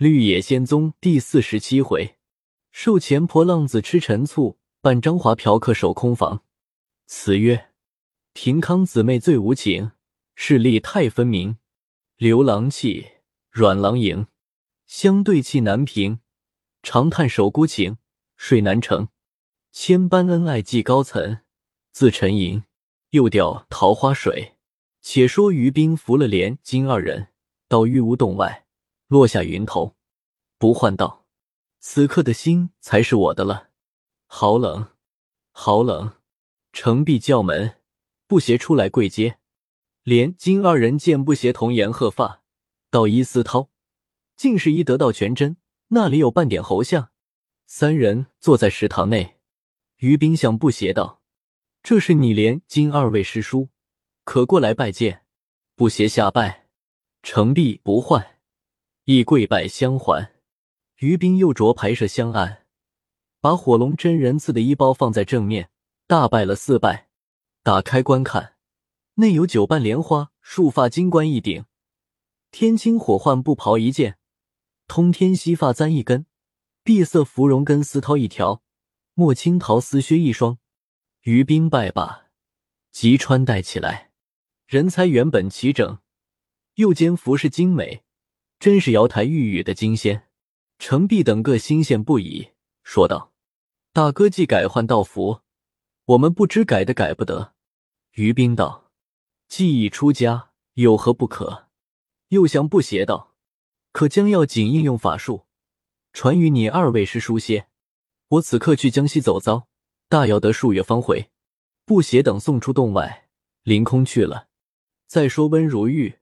绿野仙踪第四十七回，受钱婆浪子吃陈醋，伴张华嫖客守空房。词曰：平康姊妹最无情，势力太分明。刘郎气，阮郎迎，相对气难平。长叹守孤情，睡难成。千般恩爱寄高层，自沉吟，又钓桃花水。且说于冰扶了连金二人到玉屋洞外。落下云头，不唤道：“此刻的心才是我的了。”好冷，好冷！程璧叫门，不协出来跪接。连金二人见不协童颜鹤发，道伊思涛，竟是一得道全真，那里有半点猴相？三人坐在食堂内，于冰向不协道：“这是你连金二位师叔，可过来拜见。”不协下拜，程璧不唤。亦跪拜相还，于冰又着排设香案，把火龙真人赐的衣包放在正面，大拜了四拜，打开观看，内有九瓣莲花、束发金冠一顶，天青火幻布袍一件，通天锡发簪一根，碧色芙蓉根丝绦一条，墨青桃丝靴一双。于冰拜罢，即穿戴起来，人才原本齐整，又兼服饰精美。真是瑶台玉宇的金仙，程璧等个欣羡不已，说道：“大哥既改换道服，我们不知改的改不得。”于冰道：“既已出家，有何不可？”又向不邪道：“可将要紧应用法术，传与你二位师叔些。我此刻去江西走遭，大要得数月方回。”不邪等送出洞外，凌空去了。再说温如玉。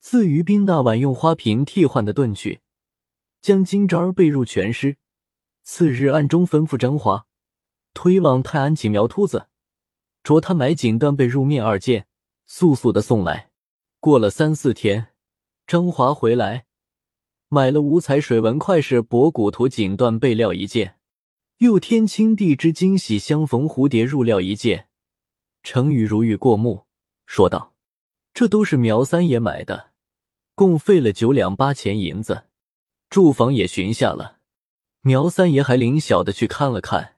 自于冰那晚用花瓶替换的遁去，将金吒儿背入全尸。次日暗中吩咐张华推往泰安请苗秃子，着他买锦缎被褥面二件，速速的送来。过了三四天，张华回来，买了五彩水纹块式博古图锦缎被料一件，又天青地之惊喜相逢蝴蝶入料一件。程宇如遇过目，说道：“这都是苗三爷买的。”共费了九两八钱银子，住房也寻下了。苗三爷还领小的去看了看，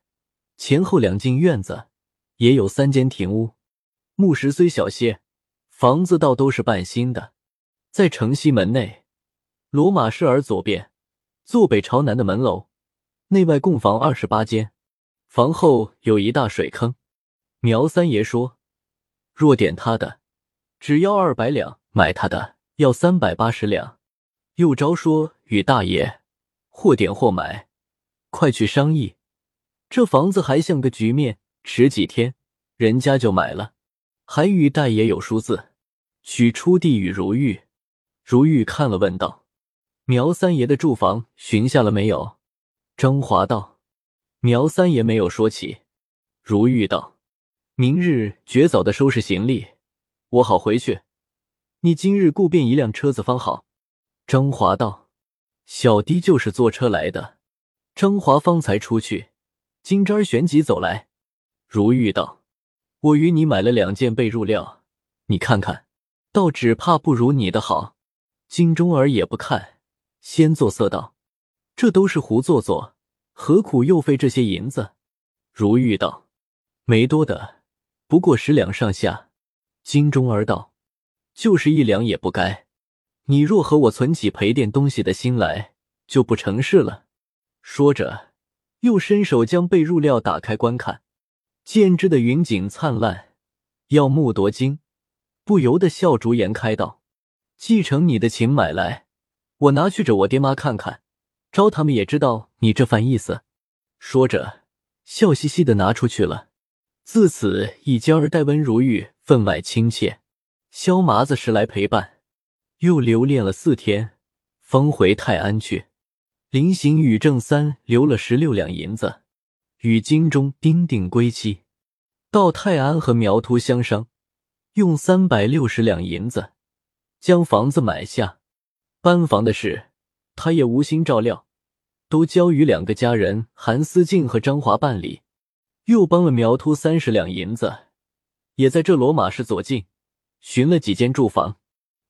前后两进院子也有三间亭屋。木石虽小些，房子倒都是半新的。在城西门内，罗马市儿左边，坐北朝南的门楼，内外共房二十八间。房后有一大水坑。苗三爷说：“若点他的，只要二百两；买他的。”要三百八十两，又招说与大爷或点或买，快去商议。这房子还像个局面，迟几天人家就买了。还与大爷有数字，取出地与如玉。如玉看了，问道：“苗三爷的住房寻下了没有？”张华道：“苗三爷没有说起。”如玉道：“明日绝早的收拾行李，我好回去。”你今日雇便一辆车子方好。张华道：“小弟就是坐车来的。”张华方才出去，金吒旋即走来。如玉道：“我与你买了两件被褥料，你看看，倒只怕不如你的好。”金钟儿也不看，先作色道：“这都是胡做作，何苦又费这些银子？”如玉道：“没多的，不过十两上下。”金钟儿道。就是一两也不该。你若和我存起赔点东西的心来，就不成事了。说着，又伸手将被褥料打开观看，见之的云锦灿烂，耀目夺睛，不由得笑逐颜开道：“继承你的情买来，我拿去着我爹妈看看，招他们也知道你这番意思。”说着，笑嘻嘻的拿出去了。自此，一家儿待温如玉分外亲切。萧麻子时来陪伴，又留恋了四天，方回泰安去。临行与郑三留了十六两银子，与金钟钉定归期。到泰安和苗秃相商，用三百六十两银子将房子买下。搬房的事，他也无心照料，都交于两个家人韩思静和张华办理。又帮了苗秃三十两银子，也在这罗马市左近。寻了几间住房，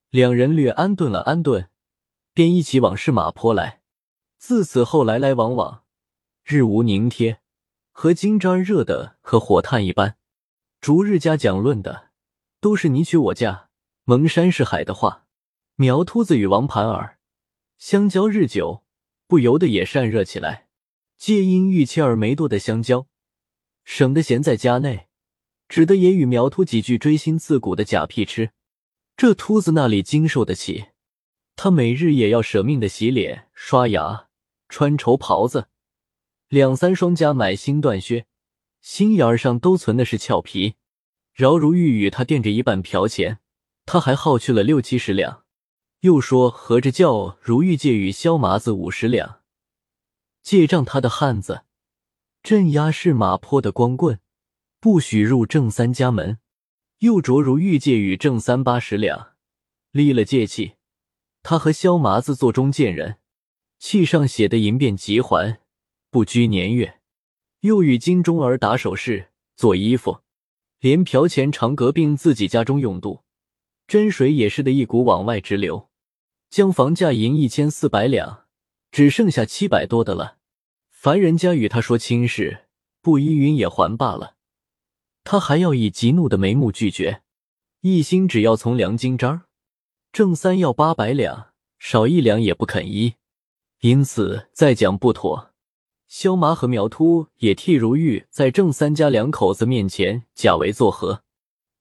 两人略安顿了安顿，便一起往市马坡来。自此后来来往往，日无宁贴，和金吒热的和火炭一般。逐日家讲论的都是你娶我嫁、蒙山是海的话。苗秃子与王盘儿相交日久，不由得也善热起来。皆因玉妻儿没多的相交，省得闲在家内，只得也与苗秃几句锥心刺骨的假屁吃。这秃子那里经受得起？他每日也要舍命的洗脸、刷牙。穿绸袍子，两三双加买新缎靴，心眼儿上都存的是俏皮。饶如玉与他垫着一半嫖钱，他还耗去了六七十两。又说合着叫如玉借与萧麻子五十两，借账他的汉子，镇压是马坡的光棍，不许入郑三家门。又着如玉借与郑三八十两，立了借契，他和萧麻子做中间人。契上写的银变急还，不拘年月。又与金钟儿打首饰、做衣服，连嫖钱常革并自己家中用度，真水也是的一股往外直流。将房价银一千四百两，只剩下七百多的了。凡人家与他说亲事，不依允也还罢了，他还要以极怒的眉目拒绝，一心只要从梁金章。郑三要八百两，少一两也不肯依。因此再讲不妥，萧麻和苗秃也替如玉在郑三家两口子面前假为作和，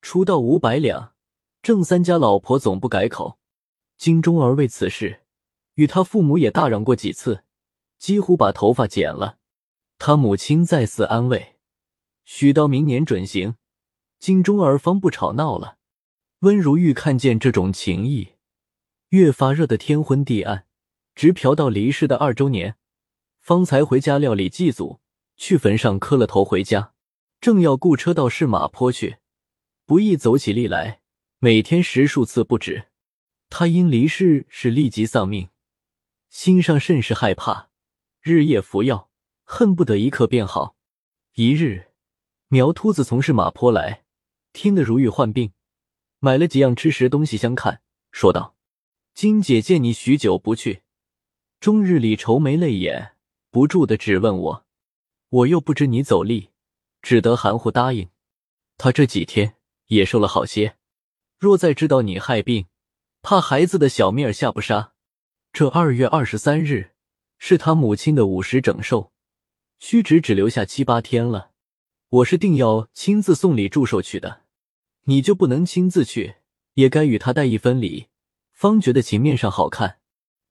出到五百两。郑三家老婆总不改口，金钟儿为此事与他父母也大嚷过几次，几乎把头发剪了。他母亲再次安慰，许到明年准行，金钟儿方不吵闹了。温如玉看见这种情谊，越发热得天昏地暗。直嫖到离世的二周年，方才回家料理祭祖，去坟上磕了头回家。正要雇车到市马坡去，不易走起力来，每天十数次不止。他因离世是立即丧命，心上甚是害怕，日夜服药，恨不得一刻便好。一日，苗秃子从是马坡来，听得如玉患病，买了几样吃食东西相看，说道：“金姐见你许久不去。”终日里愁眉泪眼，不住的质问我，我又不知你走力，只得含糊答应。他这几天也瘦了好些，若再知道你害病，怕孩子的小命儿下不杀。这二月二十三日是他母亲的五十整寿，虚指只留下七八天了。我是定要亲自送礼祝寿去的，你就不能亲自去，也该与他带一分礼，方觉得情面上好看。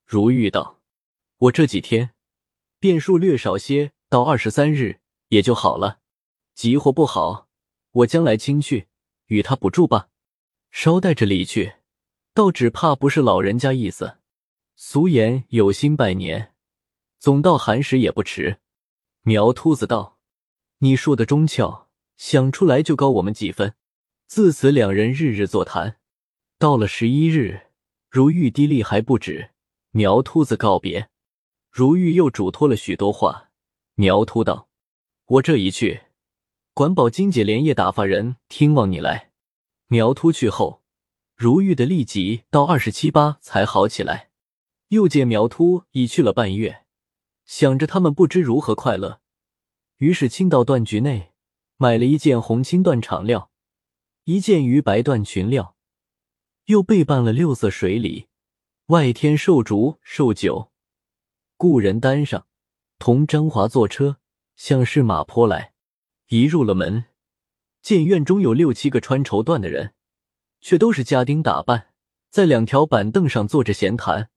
如玉道。我这几天变数略少些，到二十三日也就好了。急或不好，我将来亲去与他补助吧。捎带着礼去，倒只怕不是老人家意思。俗言有心拜年，总到寒食也不迟。苗秃子道：“你说的中俏，想出来就高我们几分。”自此两人日日座谈。到了十一日，如玉滴泪还不止，苗秃子告别。如玉又嘱托了许多话，苗秃道：“我这一去，管保金姐连夜打发人听望你来。”苗秃去后，如玉的痢疾到二十七八才好起来。又见苗秃已去了半月，想着他们不知如何快乐，于是亲到缎局内买了一件红青缎长料，一件鱼白缎裙料，又备办了六色水礼，外添寿烛寿酒。故人担上，同张华坐车向市马坡来。一入了门，见院中有六七个穿绸缎的人，却都是家丁打扮，在两条板凳上坐着闲谈。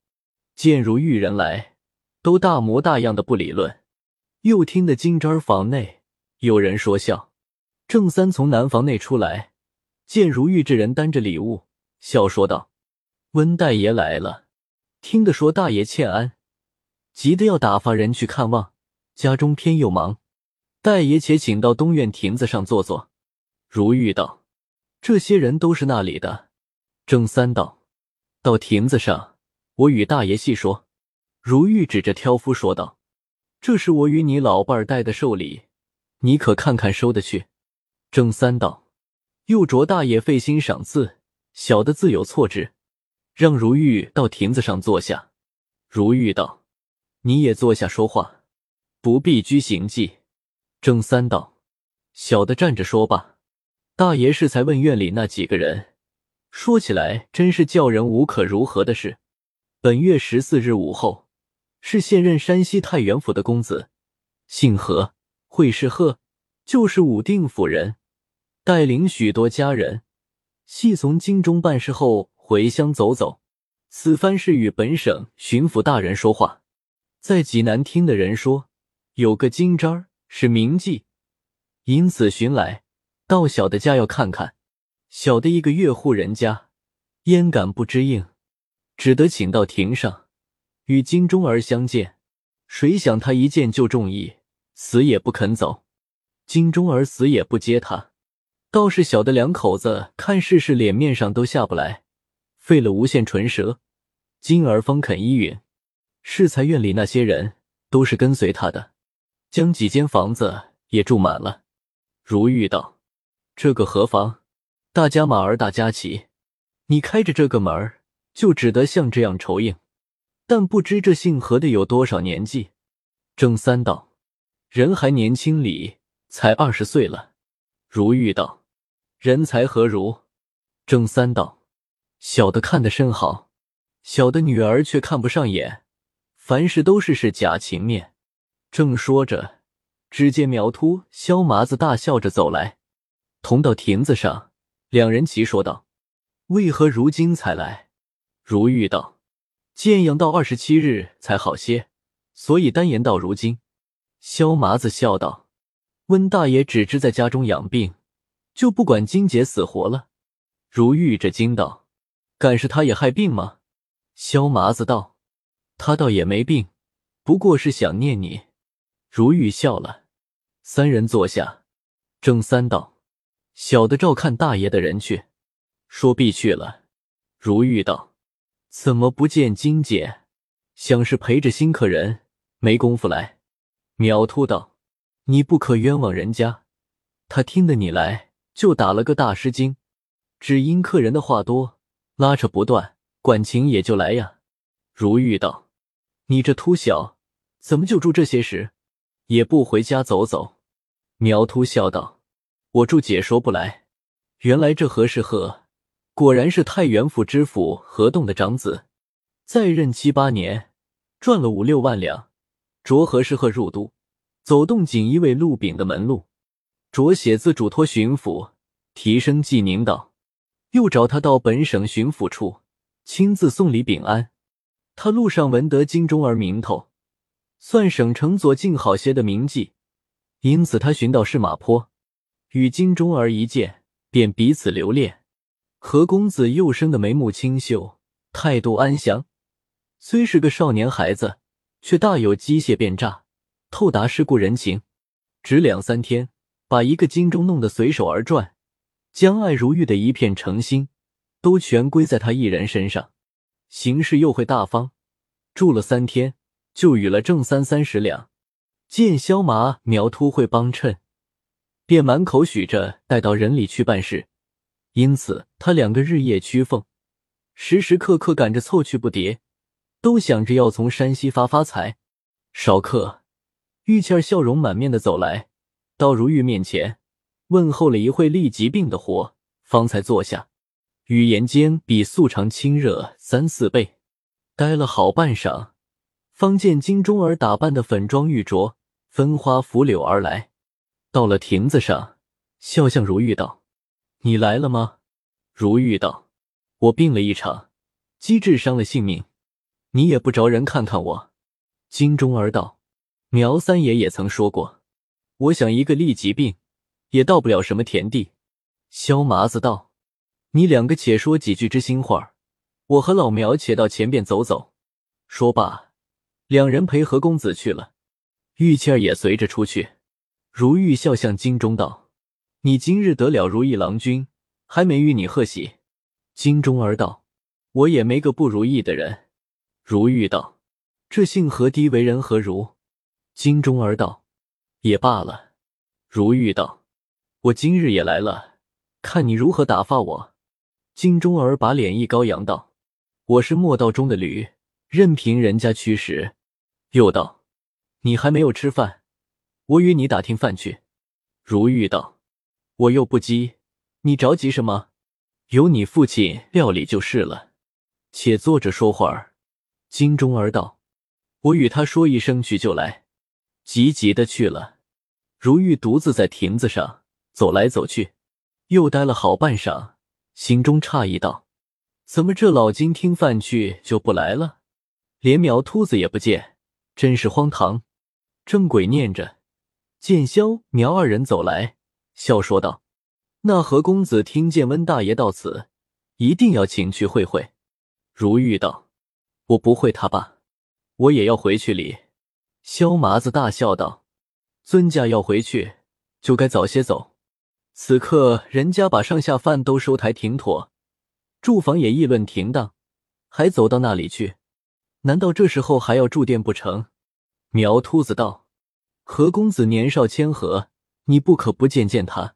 见如玉人来，都大模大样的不理论。又听得金吒房内有人说笑。郑三从南房内出来，见如玉这人担着礼物，笑说道：“温大爷来了。”听得说大爷欠安。急得要打发人去看望，家中偏又忙，大爷且请到东院亭子上坐坐。如玉道：“这些人都是那里的？”郑三道：“到亭子上，我与大爷细说。”如玉指着挑夫说道：“这是我与你老伴儿带的寿礼，你可看看收的去。”郑三道：“又着大爷费心赏赐，小的自有错之，让如玉到亭子上坐下。”如玉道：“你也坐下说话，不必拘行迹。”郑三道：“小的站着说罢。”大爷是才问院里那几个人，说起来真是叫人无可如何的事。本月十四日午后，是现任山西太原府的公子，姓何，会是贺，就是武定府人，带领许多家人，系从京中办事后回乡走走。此番是与本省巡抚大人说话，在济南听的人说，有个金吒是名妓，因此寻来。到小的家要看看，小的一个越户人家，焉敢不知应，只得请到庭上，与金钟儿相见。谁想他一见就中意，死也不肯走。金钟儿死也不接他，倒是小的两口子看事事脸面上都下不来，费了无限唇舌，金儿方肯依允。适才院里那些人都是跟随他的，将几间房子也住满了。如玉道。这个何妨？大家马儿大家骑，你开着这个门儿，就只得像这样酬应。但不知这姓何的有多少年纪？郑三道：人还年轻哩，才二十岁了。如玉道：人才何如？郑三道：小的看得甚好，小的女儿却看不上眼，凡事都是是假情面。正说着，只见苗秃、萧麻子大笑着走来。同到亭子上，两人齐说道：“为何如今才来？”如玉道：“建阳到二十七日才好些，所以单言到如今。”萧麻子笑道：“温大爷只知在家中养病，就不管金姐死活了。”如玉这惊道：“敢是他也害病吗？”萧麻子道：“他倒也没病，不过是想念你。”如玉笑了。三人坐下，郑三道。小的照看大爷的人去，说必去了。如玉道：“怎么不见金姐？想是陪着新客人，没工夫来。”苗秃道：“你不可冤枉人家，他听得你来，就打了个大师惊，只因客人的话多，拉扯不断，管情也就来呀。”如玉道：“你这秃小，怎么就住这些时，也不回家走走？”苗秃笑道。我祝解说不来，原来这何世鹤果然是太原府知府何栋的长子，在任七八年，赚了五六万两。着何世鹤入都，走动锦衣卫陆炳的门路，着写字嘱托巡抚提升济宁道，又找他到本省巡抚处亲自送礼禀安。他路上闻得金钟儿名头，算省城左近好些的名妓，因此他寻到市马坡。与金钟儿一见，便彼此留恋。何公子又生的眉目清秀，态度安详，虽是个少年孩子，却大有机械变诈、透达世故人情。只两三天，把一个金钟弄得随手而转，将爱如玉的一片诚心，都全归在他一人身上。行事又会大方，住了三天，就与了郑三三十两。见萧麻苗秃会帮衬。便满口许着带到人里去办事，因此他两个日夜屈奉，时时刻刻赶着凑去不迭，都想着要从山西发发财。少客，玉倩儿笑容满面的走来，到如玉面前问候了一会，立即病的活，方才坐下，语言间比素常亲热三四倍。待了好半晌，方见金钟儿打扮的粉妆玉琢，分花拂柳而来。到了亭子上，笑向如玉道：“你来了吗？”如玉道：“我病了一场，机智伤了性命，你也不着人看看我。”金钟儿道：“苗三爷也曾说过，我想一个痢疾病，也到不了什么田地。”萧麻子道：“你两个且说几句知心话，我和老苗且到前边走走。”说罢，两人陪何公子去了，玉倩儿也随着出去。如玉笑向金钟道：“你今日得了如意郎君，还没与你贺喜。”金钟儿道：“我也没个不如意的人。”如玉道：“这姓何低为人何如？”金钟儿道：“也罢了。”如玉道：“我今日也来了，看你如何打发我。”金钟儿把脸一高扬道：“我是莫道中的驴，任凭人家驱使。又道：“你还没有吃饭，我与你打听饭去。”如玉道：“我又不急，你着急什么？由你父亲料理就是了。且坐着说会儿。”金钟儿道：“我与他说一声去就来。”急急的去了。如玉独自在亭子上走来走去，又待了好半晌，心中诧异道：“怎么这老金听饭去就不来了？连苗秃子也不见，真是荒唐。”正鬼念着。见萧苗二人走来，笑说道：“那何公子听见温大爷到此，一定要请去会会。”如玉道：“我不会他吧？我也要回去哩。”萧麻子大笑道：“尊家要回去，就该早些走。此刻人家把上下饭都收台停妥，住房也议论停当，还走到那里去？难道这时候还要住店不成？”苗秃子道。何公子年少谦和，你不可不见见他。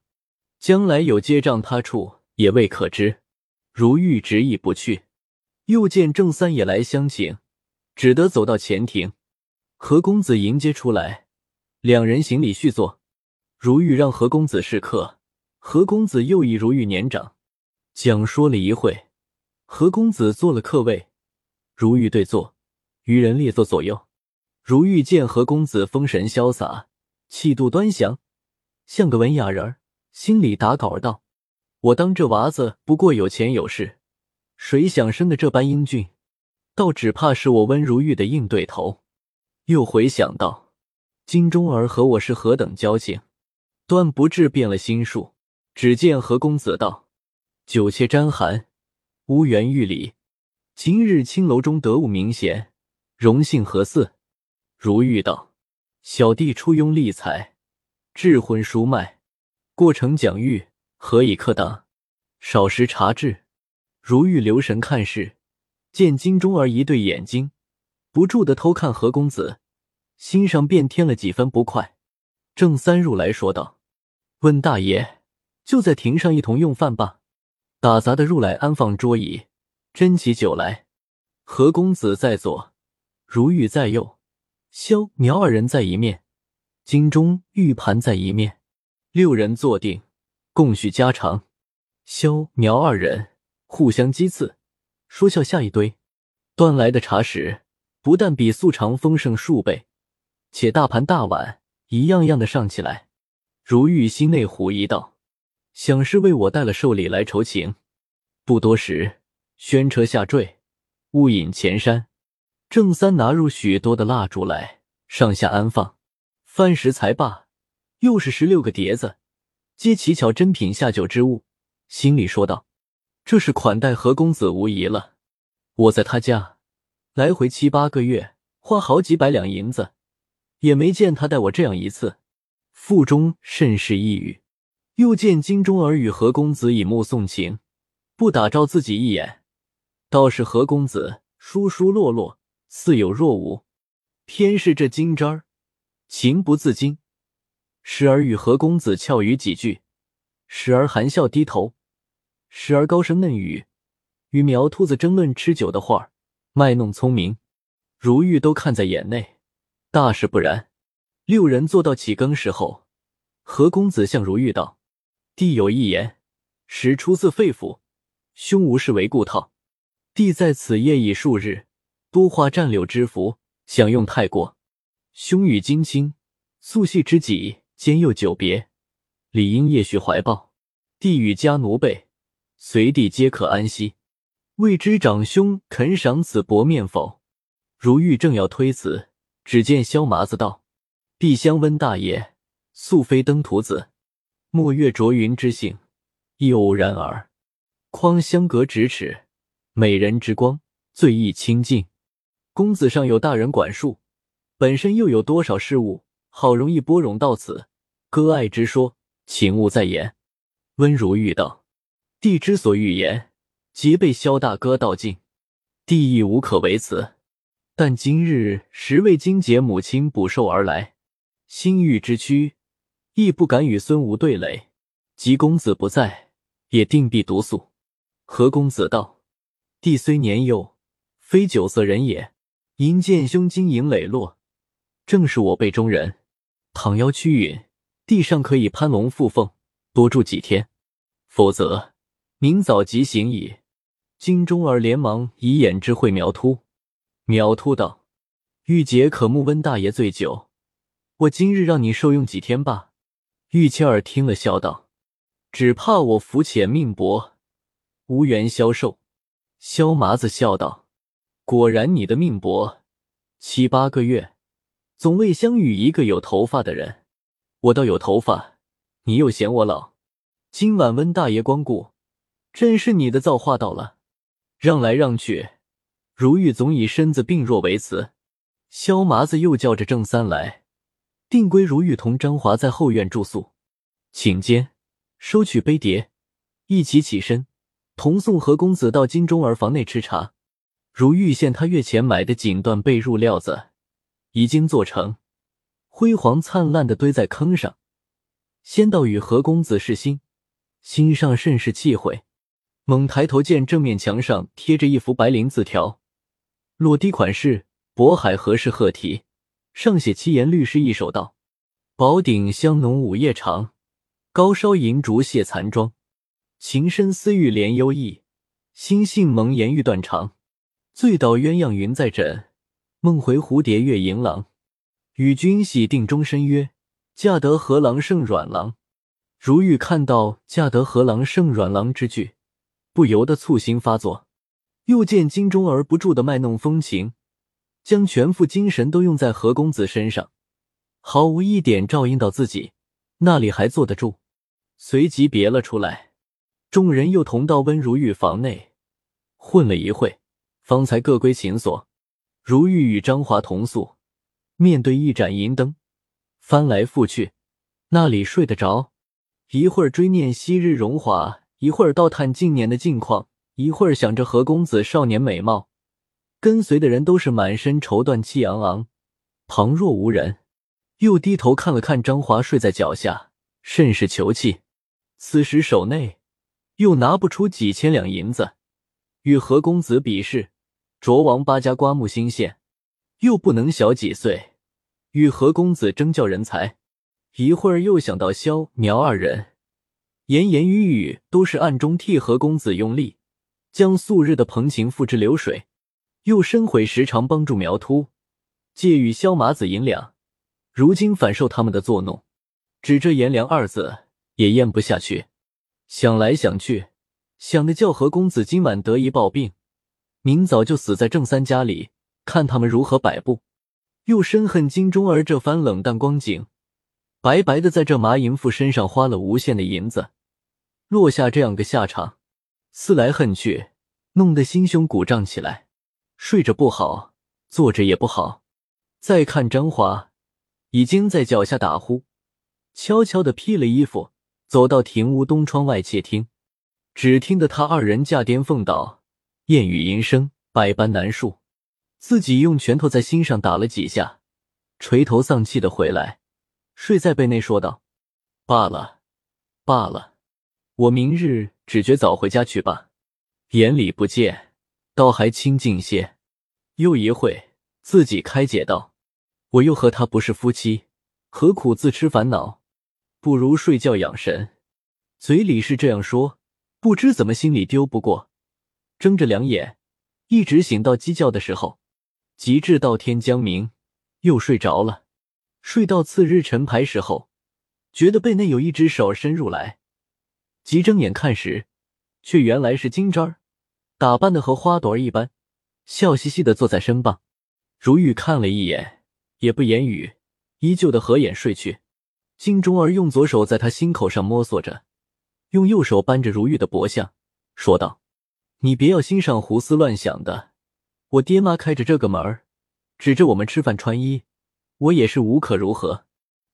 将来有接仗他处，也未可知。如玉执意不去，又见郑三也来相请，只得走到前庭。何公子迎接出来，两人行礼续坐。如玉让何公子是客，何公子又以如玉年长，讲说了一会，何公子坐了客位，如玉对坐，余人列坐左右。如玉见何公子风神潇洒，气度端详，像个文雅人儿，心里打稿道：“我当这娃子不过有钱有势，谁想生的这般英俊，倒只怕是我温如玉的硬对头。”又回想到金钟儿和我是何等交情，端不至变了心术。只见何公子道：“酒切沾寒，无缘玉礼。今日青楼中得物名贤，荣幸何似？”如玉道：“小弟初拥丽才，智昏书脉，过程讲誉，何以克当？少时察至。”如玉留神看事，见金钟儿一对眼睛，不住的偷看何公子，心上便添了几分不快。郑三入来说道：“问大爷就在亭上一同用饭吧。”打杂的入来安放桌椅，斟起酒来。何公子在左，如玉在右。萧苗二人在一面，金钟玉盘在一面，六人坐定，共叙家常。萧苗二人互相讥刺，说笑下一堆。端来的茶食不但比素常丰盛数倍，且大盘大碗一样样的上起来。如玉心内狐疑道：“想是为我带了寿礼来酬情。”不多时，宣车下坠，雾隐前山。郑三拿入许多的蜡烛来，上下安放。饭食才罢，又是十六个碟子，皆奇巧珍品下酒之物。心里说道：“这是款待何公子无疑了。我在他家来回七八个月，花好几百两银子，也没见他待我这样一次。”腹中甚是抑郁。又见金钟儿与何公子以目送情，不打照自己一眼，倒是何公子疏疏落落。似有若无，偏是这金吒儿情不自禁，时而与何公子俏语几句，时而含笑低头，时而高声嫩语，与苗秃子争论吃酒的话，卖弄聪明。如玉都看在眼内，大事不然。六人坐到起更时候，何公子向如玉道：“弟有一言，实出自肺腑，兄无事为故套。弟在此夜已数日。”多花占柳之福，享用太过。兄与金青素系知己，兼又久别，理应夜续怀抱。弟与家奴辈，随地皆可安息。未知长兄肯赏此薄面否？如玉正要推辞，只见萧麻子道：“碧香温大爷素非登徒子，莫越浊云之性，亦偶然耳。况相隔咫尺，美人之光，最易亲近。”公子上有大人管束，本身又有多少事物，好容易拨冗到此，割爱之说，请勿再言。温如玉道：“帝之所欲言，皆被萧大哥道尽，帝亦无可为辞。但今日实为金姐母亲补寿而来，心欲之躯，亦不敢与孙吴对垒。及公子不在，也定必独宿。”何公子道：“帝虽年幼，非酒色人也。”银剑兄晶莹磊落，正是我辈中人。倘要屈允，地上可以攀龙附凤，多住几天；否则，明早即行矣。金钟儿连忙以眼之会苗突，苗突道：“玉洁可慕温大爷醉酒，我今日让你受用几天吧。”玉谦儿听了，笑道：“只怕我福浅命薄，无缘消受。”萧麻子笑道：“果然你的命薄，七八个月。”总未相遇一个有头发的人，我倒有头发，你又嫌我老。今晚温大爷光顾，真是你的造化到了，让来让去，如玉总以身子病弱为辞。萧麻子又叫着郑三来，定归如玉同张华在后院住宿。请间，收取杯碟，一起起身，同送何公子到金钟儿房内吃茶。如玉现他月前买的锦缎被褥料子。已经做成，辉煌灿烂的堆在坑上。仙道与何公子是心，心上甚是气悔。猛抬头见正面墙上贴着一幅白绫字条，落地款式“渤海何氏贺题”，上写七言律诗一首道：“宝鼎香浓午夜长，高烧银烛谢残妆。情深思玉怜幽意，心性蒙言欲断肠。醉倒鸳鸯云在枕。”梦回蝴蝶月银郎，与君喜定终身约。嫁得何郎胜软郎。如玉看到“嫁得何郎胜软郎”之句，不由得醋心发作。又见金钟儿不住的卖弄风情，将全副精神都用在何公子身上，毫无一点照应到自己，那里还坐得住？随即别了出来。众人又同到温如玉房内混了一会，方才各归寝所。如玉与张华同宿，面对一盏银灯，翻来覆去，那里睡得着？一会儿追念昔日荣华，一会儿倒叹近年的境况，一会儿想着何公子少年美貌。跟随的人都是满身绸缎，气昂昂，旁若无人。又低头看了看张华睡在脚下，甚是囚气。此时手内又拿不出几千两银子，与何公子比试。卓王八家刮目心羡，又不能小几岁，与何公子争教人才。一会儿又想到萧苗二人，言言语语都是暗中替何公子用力，将素日的朋情付之流水。又深悔时常帮助苗突，借与萧麻子银两，如今反受他们的作弄，只这颜良二字也咽不下去。想来想去，想的叫何公子今晚得一暴病。明早就死在郑三家里，看他们如何摆布。又深恨金钟儿这番冷淡光景，白白的在这麻淫妇身上花了无限的银子，落下这样个下场，思来恨去，弄得心胸鼓胀起来。睡着不好，坐着也不好。再看张华，已经在脚下打呼，悄悄的披了衣服，走到庭屋东窗外窃听，只听得他二人驾颠凤倒。燕语莺声，百般难述。自己用拳头在心上打了几下，垂头丧气的回来，睡在被内，说道：“罢了，罢了，我明日只觉早回家去吧。眼里不见，倒还清静些。”又一会，自己开解道：“我又和他不是夫妻，何苦自吃烦恼？不如睡觉养神。”嘴里是这样说，不知怎么心里丢不过。睁着两眼，一直醒到鸡叫的时候，极至到天将明，又睡着了。睡到次日晨牌时候，觉得背内有一只手伸入来，急睁眼看时，却原来是金吒儿，打扮的和花朵儿一般，笑嘻嘻的坐在身旁。如玉看了一眼，也不言语，依旧的合眼睡去。金钟儿用左手在他心口上摸索着，用右手扳着如玉的脖项，说道。你别要心上胡思乱想的，我爹妈开着这个门儿，指着我们吃饭穿衣，我也是无可如何。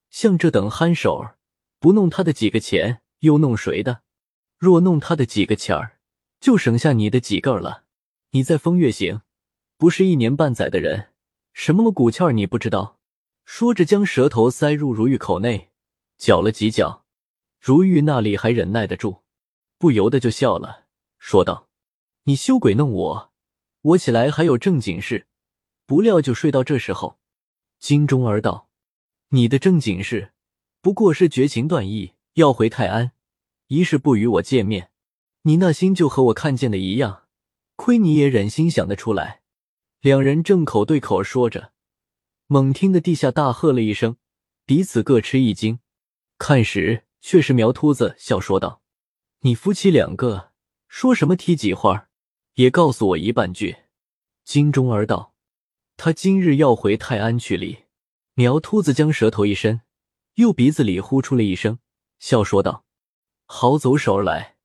像这等憨手儿，不弄他的几个钱，又弄谁的？若弄他的几个钱儿，就省下你的几个了。你在风月行，不是一年半载的人，什么骨气儿你不知道？说着，将舌头塞入如玉口内，嚼了几嚼。如玉那里还忍耐得住，不由得就笑了，说道。你休鬼弄我！我起来还有正经事，不料就睡到这时候。金钟儿道：“你的正经事，不过是绝情断义，要回泰安，一是不与我见面。你那心就和我看见的一样，亏你也忍心想得出来。”两人正口对口说着，猛听得地下大喝了一声，彼此各吃一惊。看时，却是苗秃子笑说道：“你夫妻两个说什么踢几话，也告诉我一半句。”金钟儿道。他今日要回泰安去哩。苗秃子将舌头一伸，又鼻子里呼出了一声，笑说道：“好走手儿来，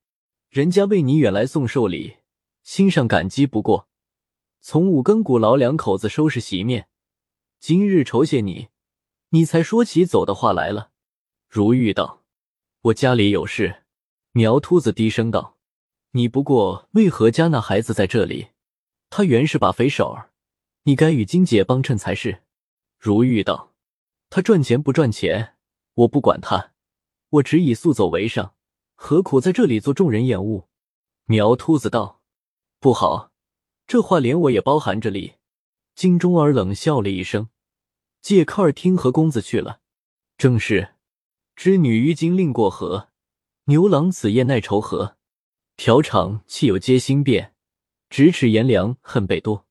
人家为你远来送寿礼，心上感激不过。从五更鼓老两口子收拾席面，今日酬谢你，你才说起走的话来了。”如玉道：“我家里有事。”苗秃子低声道：“你不过为何家那孩子在这里？他原是把匪手儿。”你该与金姐帮衬才是。如玉道：“他赚钱不赚钱，我不管他，我只以速走为上，何苦在这里做众人厌恶？”苗秃子道：“不好，这话连我也包含着理。”金钟儿冷笑了一声，借客儿听何公子去了。正是：“织女于金令过河，牛郎此夜奈愁何？调长气有皆心变，咫尺炎凉恨倍多。”